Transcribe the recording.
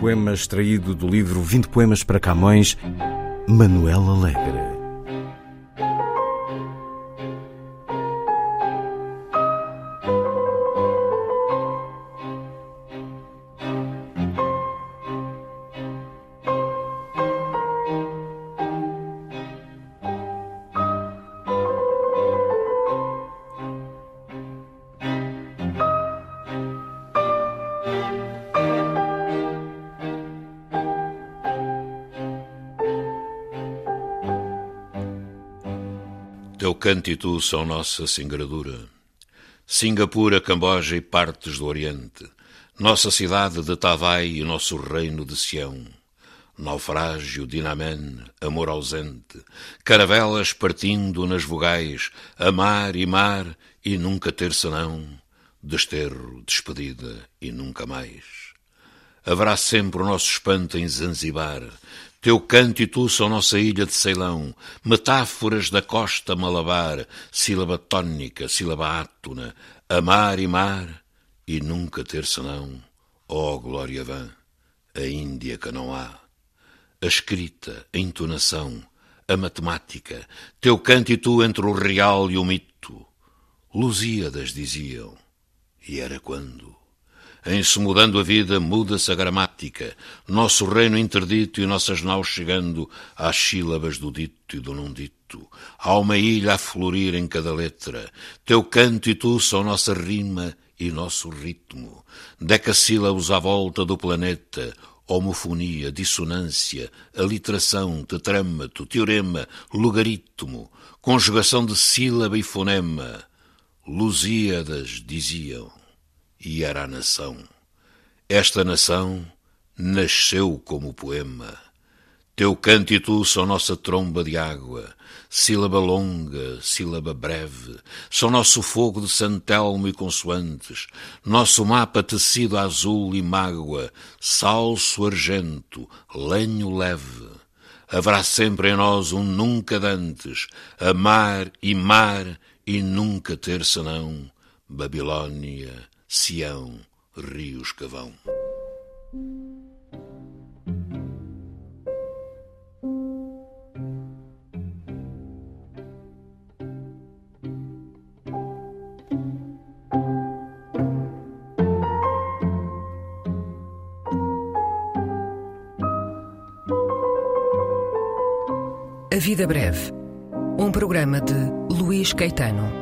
Poema extraído do livro 20 Poemas para Camões, Manuel Alegre. Teu canto e tu são nossa singradura. Singapura, Camboja e partes do Oriente, nossa cidade de Tavai e nosso reino de Sião. Naufrágio, dinamen, amor ausente, caravelas partindo nas vogais, amar e mar e nunca ter senão, desterro, despedida e nunca mais. Haverá sempre o nosso espanto em Zanzibar, teu canto e tu são nossa ilha de Ceilão, metáforas da costa malabar, sílaba tónica, sílaba átona, amar e mar, e nunca ter senão, ó oh, glória vã, a Índia que não há. A escrita, a entonação, a matemática, teu canto e tu entre o real e o mito. Lusíadas diziam, e era quando? Em se mudando a vida, muda-se a gramática, nosso reino interdito e nossas naus chegando às sílabas do dito e do não dito. Há uma ilha a florir em cada letra, teu canto e tu são nossa rima e nosso ritmo. Decassílabos à volta do planeta, homofonia, dissonância, aliteração, tetrâmato, teorema, logaritmo, conjugação de sílaba e fonema. Lusíadas diziam e era a nação. Esta nação nasceu como poema. Teu canto e tu são nossa tromba de água, sílaba longa, sílaba breve, são nosso fogo de santelmo e consoantes, nosso mapa tecido azul e mágoa, salso argento, lenho leve. Haverá sempre em nós um nunca dantes, amar e mar e nunca ter senão Babilônia, Sião, rios que vão. A Vida Breve, um programa de Luís Caetano.